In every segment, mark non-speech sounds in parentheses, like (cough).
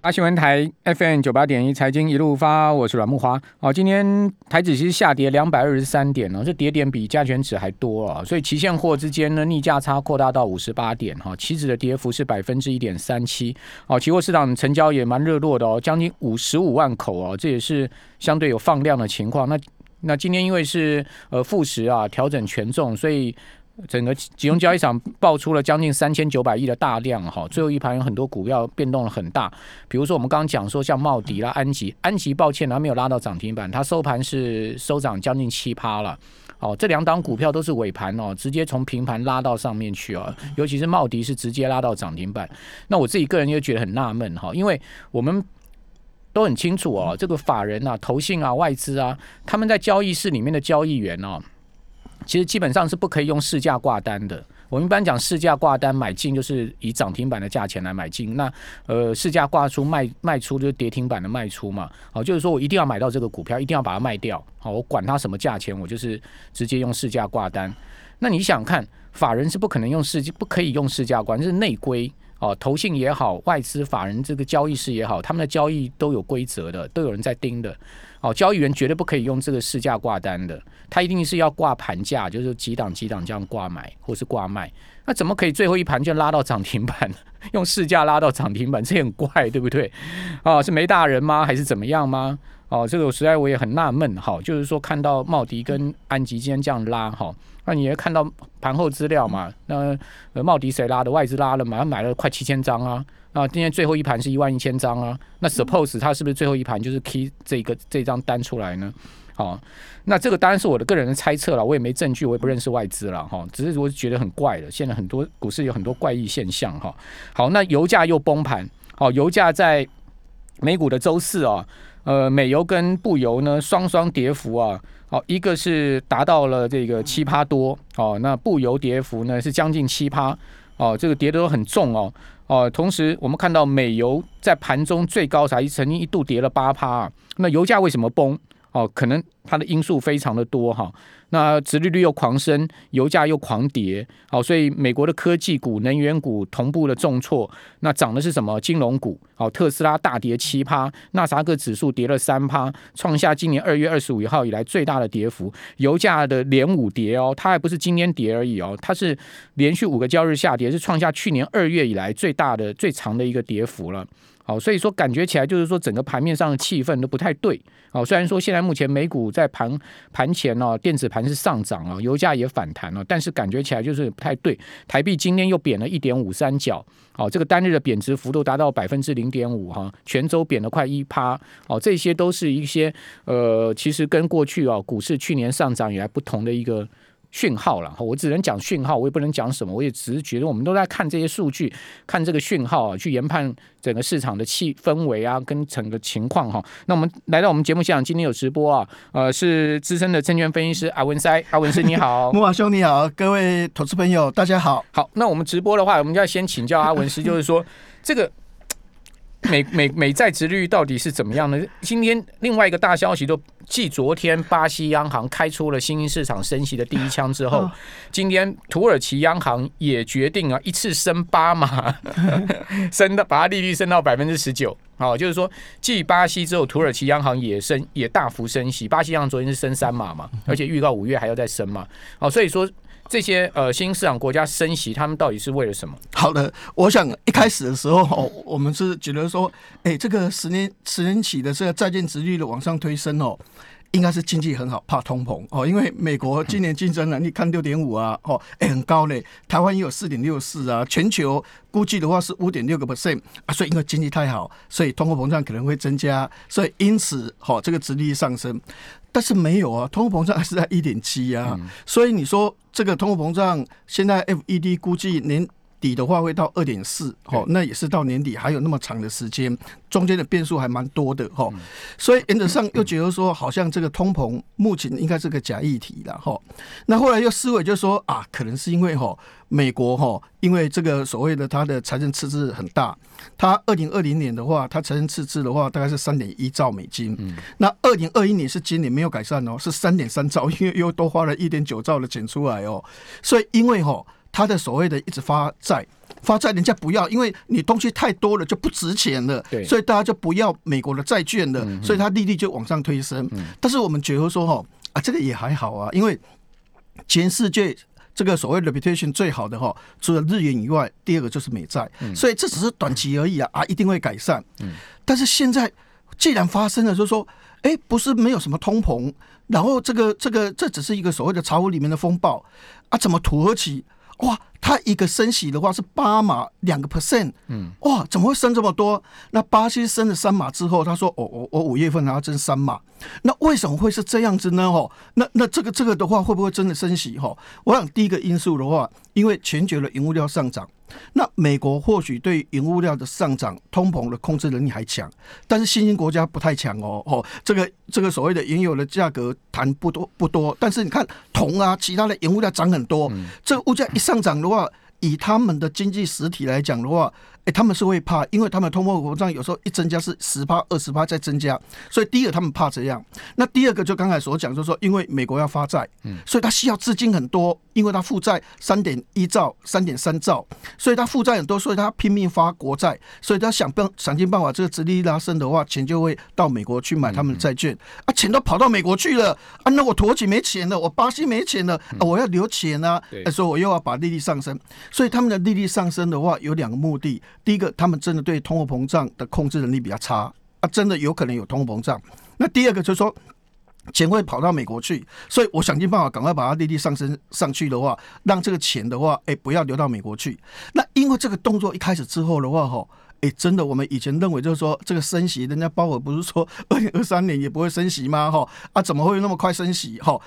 阿新闻台 FM 九八点一财经一路发，我是阮木华。哦，今天台指其实下跌两百二十三点哦，这跌点比加权指还多啊，所以期现货之间呢逆价差扩大到五十八点哈，期指的跌幅是百分之一点三七。哦，期货市场成交也蛮热络的哦，将近五十五万口哦，这也是相对有放量的情况。那那今天因为是呃复时啊调整权重，所以。整个集中交易场爆出了将近三千九百亿的大量哈，最后一盘有很多股票变动了很大，比如说我们刚刚讲说像茂迪啦、安吉，安吉抱歉它没有拉到涨停板，它收盘是收涨将近七趴了。哦，这两档股票都是尾盘哦，直接从平盘拉到上面去啊，尤其是茂迪是直接拉到涨停板。那我自己个人又觉得很纳闷哈，因为我们都很清楚哦，这个法人啊、投信啊、外资啊，他们在交易室里面的交易员哦。其实基本上是不可以用市价挂单的。我们一般讲市价挂单买进，就是以涨停板的价钱来买进。那呃，市价挂出卖卖出就是跌停板的卖出嘛。好，就是说我一定要买到这个股票，一定要把它卖掉。好，我管它什么价钱，我就是直接用市价挂单。那你想看，法人是不可能用市不可以用市价挂，这是内规。哦，投信也好，外资法人这个交易室也好，他们的交易都有规则的，都有人在盯的。哦，交易员绝对不可以用这个市价挂单的，他一定是要挂盘价，就是几档几档这样挂买或是挂卖。那怎么可以最后一盘就拉到涨停板？(laughs) 用市价拉到涨停板，这很怪，对不对？哦，是没大人吗？还是怎么样吗？哦，这个我实在我也很纳闷。哈，就是说看到茂迪跟安吉今天这样拉，哈。那你也看到盘后资料嘛？那呃，茂迪谁拉的？外资拉了嘛？他买了快七千张啊！啊，今天最后一盘是一万一千张啊！那 suppose 他是不是最后一盘就是 key 这个这张单出来呢？好，那这个当然是我的个人的猜测了，我也没证据，我也不认识外资了哈。只是我觉得很怪的，现在很多股市有很多怪异现象哈。好，那油价又崩盘，好，油价在美股的周四啊，呃，美油跟布油呢双双跌幅啊。哦，一个是达到了这个七趴多，哦，那布油跌幅呢是将近七趴，哦，这个跌得都很重哦，哦，同时我们看到美油在盘中最高才曾经一度跌了八趴，那油价为什么崩？哦，可能它的因素非常的多哈。那殖利率又狂升，油价又狂跌，好，所以美国的科技股、能源股同步的重挫。那涨的是什么？金融股，好，特斯拉大跌七趴，纳萨克指数跌了三趴，创下今年二月二十五号以来最大的跌幅。油价的连五跌哦，它还不是今天跌而已哦，它是连续五个交易日下跌，是创下去年二月以来最大的、最长的一个跌幅了。好，所以说感觉起来就是说整个盘面上的气氛都不太对。好，虽然说现在目前美股在盘盘前哦，电子盘是上涨啊，油价也反弹了，但是感觉起来就是不太对。台币今天又贬了一点五三角，好，这个单日的贬值幅度达到百分之零点五哈，全周贬了快一趴。哦，这些都是一些呃，其实跟过去啊股市去年上涨以来不同的一个。讯号了，我只能讲讯号，我也不能讲什么，我也只是觉得我们都在看这些数据，看这个讯号啊，去研判整个市场的气氛围啊，跟整个情况哈。那我们来到我们节目现场，今天有直播啊，呃，是资深的证券分析师阿文塞，阿文师 (laughs) 你好，木马兄你好，各位投资朋友大家好。好，那我们直播的话，我们就要先请教阿文师，(laughs) 就是说这个。美美美债值率到底是怎么样呢？今天另外一个大消息，都继昨天巴西央行开出了新兴市场升息的第一枪之后，今天土耳其央行也决定啊，一次升八码，(laughs) 升到把它利率升到百分之十九。好，就是说继巴西之后，土耳其央行也升，也大幅升息。巴西央行昨天是升三码嘛，而且预告五月还要再升嘛。好，所以说。这些呃新兴市场国家升息，他们到底是为了什么？好的，我想一开始的时候，我们是觉得说，哎，这个十年十年期的这个债券值率的往上推升哦，应该是经济很好，怕通膨哦，因为美国今年竞争能力看六点五啊，哦，哎很高嘞，台湾也有四点六四啊，全球估计的话是五点六个 percent 啊，所以因为经济太好，所以通货膨胀可能会增加，所以因此好这个值率上升。但是没有啊，通货膨胀还是在一点七啊，所以你说这个通货膨胀现在 FED 估计年底的话会到二点四，哦，那也是到年底还有那么长的时间，中间的变数还蛮多的哈，所以原则上又觉得说好像这个通膨目前应该是个假议题了哈，那后来又思维就说啊，可能是因为哈。美国哈，因为这个所谓的它的财政赤字很大，它二零二零年的话，它财政赤字的话大概是三点一兆美金。嗯，那二零二一年是今年没有改善哦，是三点三兆，因为又多花了一点九兆的钱出来哦。所以因为哈，他的所谓的一直发债，发债人家不要，因为你东西太多了就不值钱了，对所以大家就不要美国的债券了，嗯所以它利率就往上推升。但是我们觉得说哈啊，这个也还好啊，因为全世界。这个所谓 reputation 最好的哈，除了日元以外，第二个就是美债，所以这只是短期而已啊啊，一定会改善。但是现在既然发生了，就是说，哎，不是没有什么通膨，然后这个这个这只是一个所谓的茶壶里面的风暴啊，怎么土耳其哇，它一个升息的话是八码两个 percent，嗯，哇，怎么会升这么多？那巴西升了三码之后，他说，哦，我我五月份还要增三码，那为什么会是这样子呢？哦，那那这个这个的话，会不会真的升息？哈，我想第一个因素的话，因为全球的原物料上涨。那美国或许对原物料的上涨、通膨的控制能力还强，但是新兴国家不太强哦。哦，这个这个所谓的原油的价格谈不多不多，但是你看铜啊，其他的原物料涨很多，这个物价一上涨的话，以他们的经济实体来讲的话，哎，他们是会怕，因为他们通货膨胀有时候一增加是十趴、二十趴再增加，所以第一个他们怕这样。那第二个就刚才所讲，就是说因为美国要发债，嗯所以它需要资金很多，因为它负债三点一兆、三点三兆，所以它负债很多，所以它拼命发国债，所以他想办想尽办法，这个殖利率拉升的话，钱就会到美国去买他们的债券。啊，钱都跑到美国去了啊，那我土耳其没钱了，我巴西没钱了，啊、我要留钱啊对，所以我又要把利率上升，所以他们的利率上升的话有两个目的，第一个他们真的对通货膨胀的控制能力比较差啊，真的有可能有通货膨胀，那第二个就是说。钱会跑到美国去，所以我想尽办法赶快把它利率上升上去的话，让这个钱的话，哎，不要流到美国去。那因为这个动作一开始之后的话，哈，哎，真的，我们以前认为就是说这个升息，人家鲍尔不是说二零二三年也不会升息吗？哈啊，怎么会那么快升息？哈，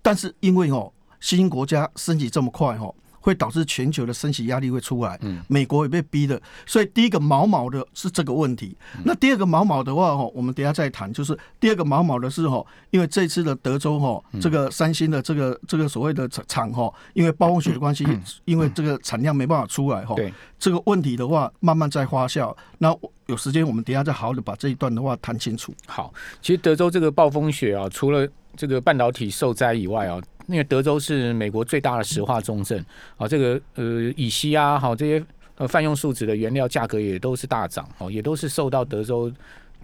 但是因为哦，新兴国家升息这么快，哈。会导致全球的升息压力会出来，嗯美国也被逼的，所以第一个毛毛的是这个问题。那第二个毛毛的话，哈，我们等一下再谈。就是第二个毛毛的是哈，因为这次的德州哈，这个三星的这个这个所谓的厂哈，因为暴风雪的关系，因为这个产量没办法出来哈，对这个问题的话，慢慢在发酵。那有时间我们等一下再好好的把这一段的话谈清楚。好，其实德州这个暴风雪啊，除了这个半导体受灾以外啊，因为德州是美国最大的石化重镇啊，这个呃乙烯啊，好这些呃泛用树脂的原料价格也都是大涨哦，也都是受到德州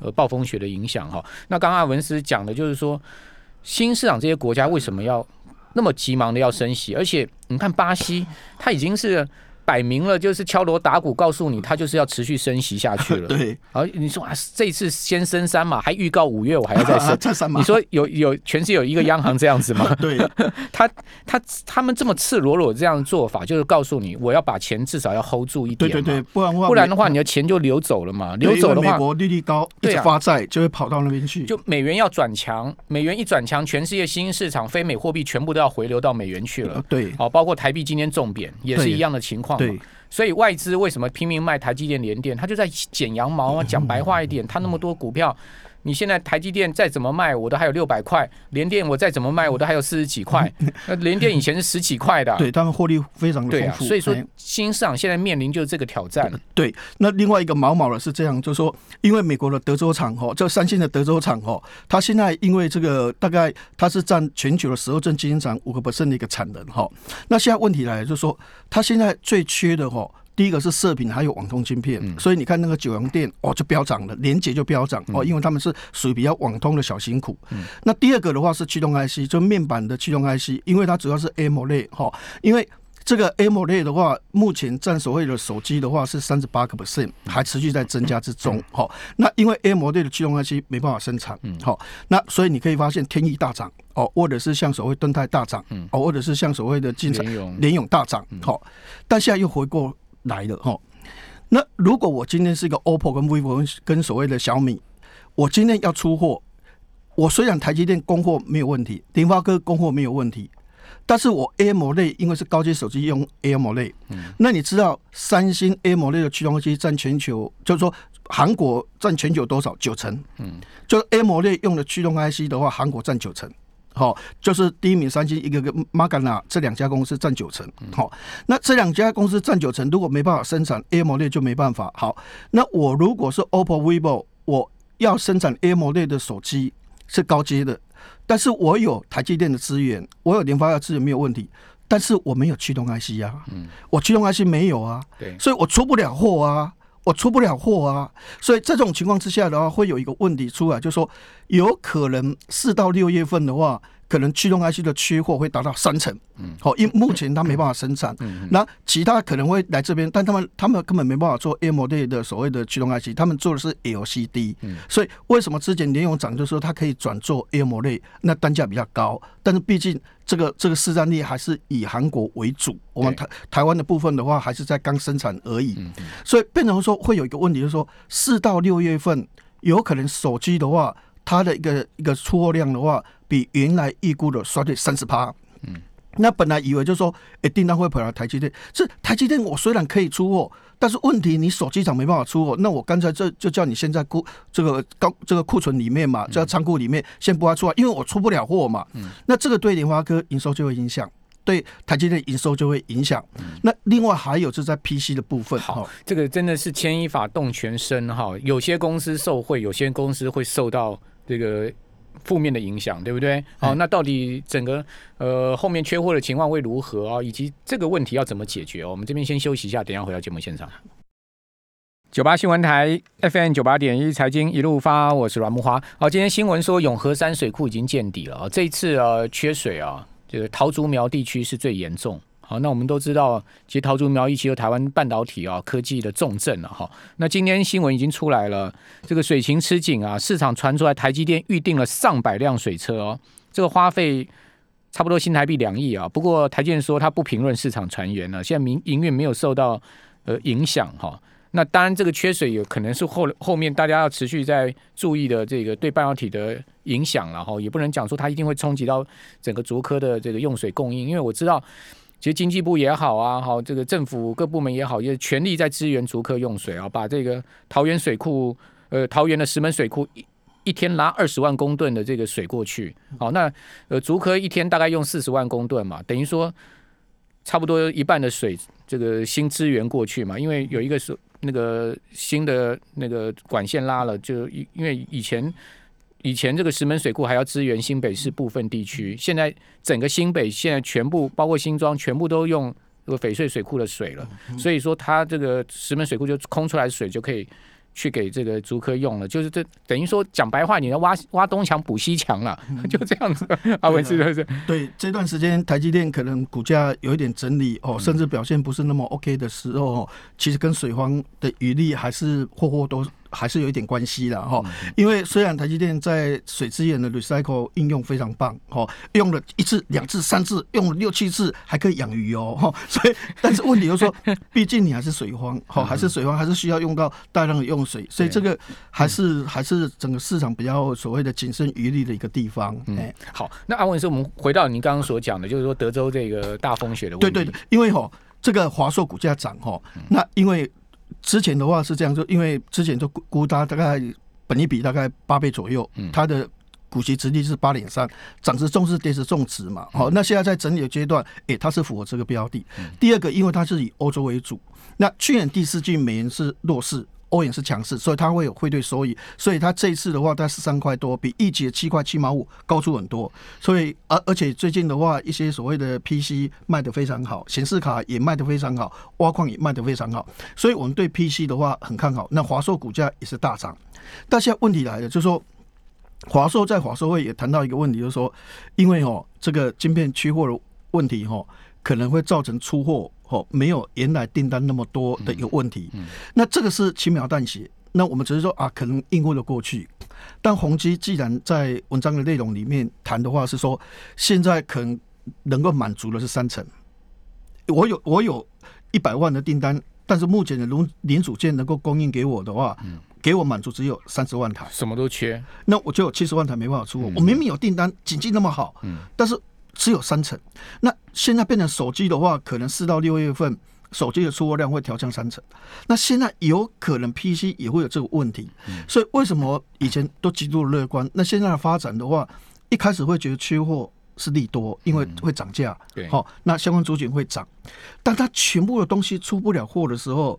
呃暴风雪的影响哈。那刚刚文斯讲的就是说，新市场这些国家为什么要那么急忙的要升息？而且你看巴西，它已经是。(laughs) 摆明了就是敲锣打鼓，告诉你它就是要持续升息下去了。(laughs) 对，而你说啊，这一次先升三嘛，还预告五月我还要再升。(laughs) 这三嘛你说有有全是有一个央行这样子吗？对，他他他们这么赤裸裸这样做法，就是告诉你，我要把钱至少要 hold 住一点，对对对，不然的话，不然的话，你的钱就流走了嘛，流走的话，美国利率高，对啊发债就会跑到那边去。就美元要转强，美元一转强，全世界新兴市场非美货币全部都要回流到美元去了。呃对好，包括台币今天重贬，也是一样的情况嘛。对所以外资为什么拼命卖台积电、联电？他就在剪羊毛啊！讲白话一点，他那么多股票，你现在台积电再怎么卖，我都还有六百块；联电我再怎么卖，我都还有四十几块。(laughs) 那联电以前是十几块的，对他们获利非常的。丰富。所以说哎，新市场现在面临就是这个挑战。对，那另外一个毛毛的是这样，就是说，因为美国的德州厂哦，这三星的德州厂哦，它现在因为这个大概它是占全球的十二正晶圆厂五个 percent 的一个产能哈。那现在问题来了，就是说，它现在最缺的哈。第一个是射频，还有网通晶片，所以你看那个九阳电哦就飙涨了，连接就飙涨哦，因为他们是属于比较网通的小型股。那第二个的话是驱动 IC，就面板的驱动 IC，因为它主要是 AMOLED 哈，因为这个 AMOLED 的话，目前占所谓的手机的话是三十八个 percent，还持续在增加之中。好，那因为 AMOLED 的驱动 IC 没办法生产，好，那所以你可以发现天翼大涨哦，或者是像所谓盾泰大涨，哦，或者是像所谓的金城联咏。联咏大涨，好，但现在又回过来了哈。那如果我今天是一个 OPPO 跟 vivo 跟跟所谓的小米，我今天要出货，我虽然台积电供货没有问题，联发科供货没有问题，但是我 AMOLED 因为是高阶手机用 AMOLED，、那你知道三星 AMOLED 的驱动 IC 占全球，就是说韩国占全球多少？九成，嗯，就是 AMOLED 用的驱动 IC 的话，韩国占九成。好、就是第一名三星，一个个 Magana 这两家公司占九成。好、那这两家公司占九成，如果没办法生产 AMOLED 就没办法。好，那我如果是 OPPO、vivo，我要生产 AMOLED 的手机是高阶的，但是我有台积电的资源，我有联发科的资源没有问题。但是我没有驱动 IC 啊，嗯，我驱动 IC 没有啊，对，所以我出不了货啊，我出不了货啊，所以这种情况之下的话，会有一个问题出来，就是说有可能四到六月份的话。可能驱动 IC 的缺货会达到三成，嗯，好，因目前它没办法生产，嗯，那其他可能会来这边，但他们他们根本没办法做 AMOLED 的所谓的驱动 IC，他们做的是 LCD，嗯，所以为什么之前联咏涨就是说它可以转做 AMOLED，那单价比较高，但是毕竟这个这个市占率还是以韩国为主，我们台台湾的部分的话还是在刚生产而已，所以变成说会有一个问题，就是说四到六月份有可能手机的话。它的一个一个出货量的话，比原来预估的衰退三十趴。嗯，那本来以为就是说，哎，订单会跑到台积电。这台积电我虽然可以出货，但是问题你手机厂没办法出货，那我刚才这就叫你现在库这个高这个库存里面嘛，在仓库里面先不要出来，因为我出不了货嘛。嗯，那这个对联发科营收就会影响，对台积电营收就会影响。那另外还有是在 PC 的部分。好，这个真的是牵一发动全身哈。有些公司受贿，有些公司会受到。这个负面的影响，对不对？好，那到底整个呃后面缺货的情况会如何啊？以及这个问题要怎么解决？我们这边先休息一下，等下回到节目现场。九八新闻台 FM 九八点一财经一路发，我是阮木花。好，今天新闻说永和山水库已经见底了这一次啊缺水啊，这个桃竹苗地区是最严重。好，那我们都知道，其实桃竹苗一期有台湾半导体啊科技的重镇了哈。那今天新闻已经出来了，这个水情吃紧啊，市场传出来台积电预定了上百辆水车哦，这个花费差不多新台币两亿啊。不过台积电说他不评论市场传言了，现在民营运没有受到呃影响哈。那当然这个缺水有可能是后后面大家要持续在注意的这个对半导体的影响了哈，也不能讲说它一定会冲击到整个竹科的这个用水供应，因为我知道。其实经济部也好啊，好这个政府各部门也好，也全力在支援竹科用水啊，把这个桃园水库，呃，桃园的石门水库一一天拉二十万公吨的这个水过去，好，那呃竹科一天大概用四十万公吨嘛，等于说差不多一半的水这个新支援过去嘛，因为有一个是那个新的那个管线拉了，就因因为以前。以前这个石门水库还要支援新北市部分地区，现在整个新北现在全部包括新庄全部都用这个翡翠水库的水了，所以说它这个石门水库就空出来的水就可以去给这个竹科用了，就是这等于说讲白话，你要挖挖东墙补西墙了，(laughs) 就这样子。阿文是不是？对，这段时间台积电可能股价有一点整理哦，甚至表现不是那么 OK 的时候，其实跟水荒的余力还是或或都。还是有一点关系的哈，因为虽然台积电在水资源的 recycle 应用非常棒哈，用了一次、两次、三次，用了六七次还可以养鱼哦哈，(laughs) 所以但是问题就是说，(laughs) 毕竟你还是水荒哈，还是水荒，还是需要用到大量的用水，所以这个还是还是整个市场比较所谓的谨慎余力的一个地方。哎，好，那阿文是我们回到您刚刚所讲的，就是说德州这个大风雪的问题。对对对，因为哈这个华硕股价涨哈，那因为。之前的话是这样，就因为之前就估估它大概本一比大概八倍左右，它的股息值率是八点三，涨是重视跌是重值嘛。好，那现在在整理的阶段，诶，它是符合这个标的。第二个，因为它是以欧洲为主，那去年第四季美元是弱势。欧元是强势，所以它会有汇兑收益，所以它这一次的话，它十三块多，比一级的七块七毛五高出很多。所以而而且最近的话，一些所谓的 PC 卖的非常好，显示卡也卖的非常好，挖矿也卖的非常好，所以我们对 PC 的话很看好。那华硕股价也是大涨，但现在问题来了，就是说华硕在华硕会也谈到一个问题，就是说因为哦这个晶片缺货的问题哈，可能会造成出货。哦，没有原来订单那么多的一个问题，那这个是轻描淡写。那我们只是说啊，可能应付了过去。但宏基既然在文章的内容里面谈的话，是说现在可能能够满足的是三成。我有我有一百万的订单，但是目前的零零组件能够供应给我的话，给我满足只有三十万台，什么都缺。那我就有七十万台没办法出货。我明明有订单，经济那么好，但是。只有三成，那现在变成手机的话，可能四到六月份手机的出货量会调降三成。那现在有可能 PC 也会有这个问题，所以为什么以前都极度乐观？那现在的发展的话，一开始会觉得缺货是利多，因为会涨价，对，好，那相关主景会涨。但它全部的东西出不了货的时候，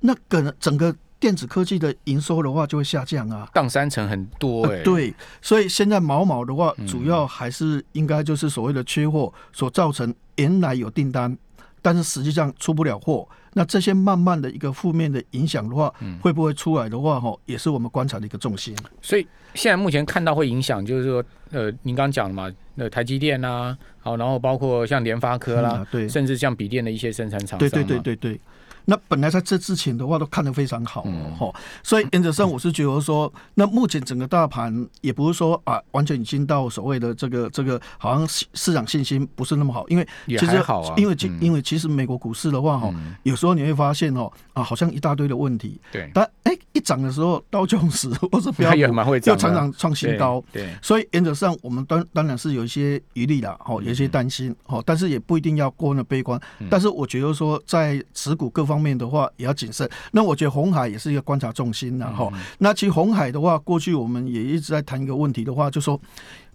那可能整个电子科技的营收的话就会下降啊。降三成很多哎、呃对，所以现在毛毛的话嗯，主要还是应该就是所谓的缺货所造成，原来有订单，但是实际上出不了货。那这些慢慢的一个负面的影响的话，嗯会不会出来的话，哈，也是我们观察的一个重心。所以现在目前看到会影响，就是说，呃，您刚刚讲了嘛，那台积电啊，好，然后包括像联发科啦，嗯啊对甚至像笔电的一些生产厂商，对对对对对。那本来在这之前的话都看得非常好嗯。哦，吼。所以原则上我是觉得说，那目前整个大盘也不是说啊完全已经到所谓的这个这个好像市市场信心不是那么好，因为其实好啊，因为其嗯。因为其实美国股市的话哈，嗯。有时候你会发现哦啊好像一大堆的问题，对，但哎一涨的时候刀琼斯 (laughs) 或者标它也普蛮会涨的，又常常创新高，对，对。所以原则上，我们当当然是有一些疑虑啦，哦，有一些担心，哦，但是也不一定要过那悲观。嗯。但是我觉得说，在持股各方面的话，也要谨慎。那我觉得红海也是一个观察重心啦，哈、嗯那其实红海的话，过去我们也一直在谈一个问题的话，就说。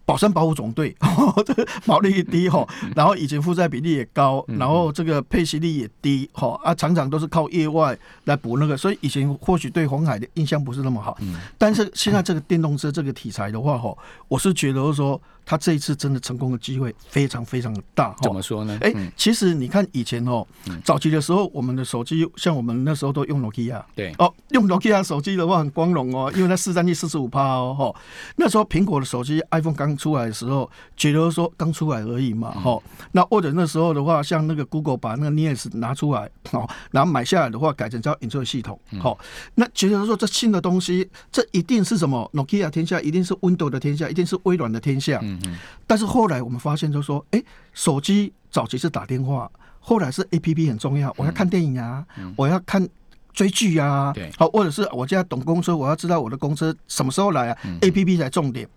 宝山保护总队，(laughs) 这个毛利率低哈，然后以前负债比例也高，嗯然后这个配息率也低哈啊，常常都是靠业外来补那个，所以以前或许对红海的印象不是那么好。嗯但是现在这个电动车这个题材的话，哈，我是觉得说，它这一次真的成功的机会非常非常的大。怎么说呢？哎、嗯。其实你看以前哦，早期的时候，我们的手机像我们那时候都用 Nokia，对，哦，用 Nokia 手机的话很光荣哦，因为它市占率四十五趴哦，哈。那时候苹果的手机 iPhone 刚出来的时候，觉得说刚出来而已嘛，哈、那或者那时候的话，像那个 Google 把那个 Nest 拿出来，哦，然后买下来的话，改成叫 Android 系统，好、那觉得说这新的东西，这一定是什么？Nokia 天下，一定是 Windows 的天下，一定是微软的天下。嗯嗯，但是后来我们发现，就说，哎、手机早期是打电话，后来是 A P P 很重要，我要看电影啊，我要看追剧啊对，好，或者是我现在懂公车，我要知道我的公车什么时候来啊、a P P 才重点。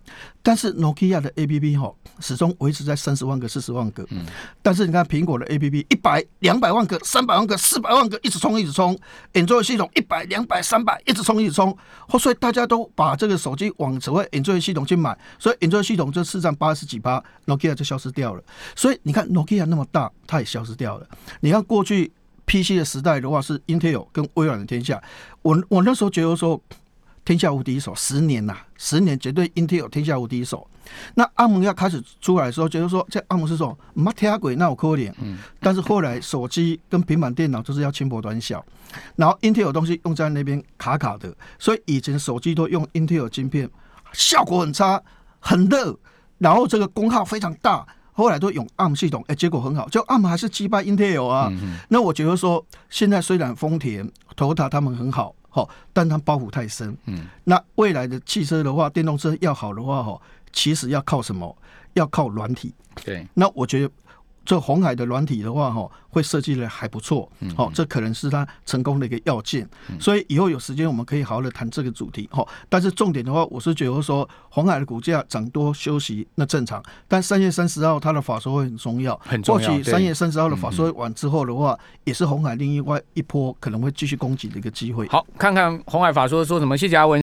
但是 Nokia 的 A P P 哈，始终维持在三十万个、四十万个。嗯但是你看苹果的 A P P 一百、两百万个、三百万个、四百万个，一直冲，一直冲。Android 系统一百、两百、三百，一直冲，一直冲。后所以大家都把这个手机往所谓 Android 系统去买，所以 Android 系统就市占八十几趴，Nokia 就消失掉了。所以你看 Nokia 那么大，它也消失掉了。你看过去 PC 的时代的话，是 Intel 跟微软的天下。我我那时候觉得说。天下无敌手，十年呐、十年绝对 Intel 天下无敌手。那阿蒙要开始出来的时候，觉得说这阿蒙是说妈天鬼，那我可怜。嗯但是后来手机跟平板电脑就是要轻薄短小，然后 Intel 东西用在那边卡卡的，所以以前手机都用 Intel 晶片，效果很差，很热，然后这个功耗非常大。后来都用 ARM 系统，哎、结果很好，就 ARM 还是击败 Intel 啊。嗯那我觉得说，现在虽然丰田、Toyota 他们很好，哈，但他们包袱太深。嗯，那未来的汽车的话，电动车要好的话，哈，其实要靠什么？要靠软体。对，那我觉得这红海的软体的话，哈，会设计的还不错，好，这可能是它成功的一个要件。所以以后有时间我们可以好好的谈这个主题，哈。但是重点的话，我是觉得说红海的股价涨多休息那正常，但三月三十号它的法说会很重要，很重要或许三月三十号的法说会完之后的话，也是红海另外一波可能会继续攻击的一个机会。好，看看红海法说说什么，谢谢阿文。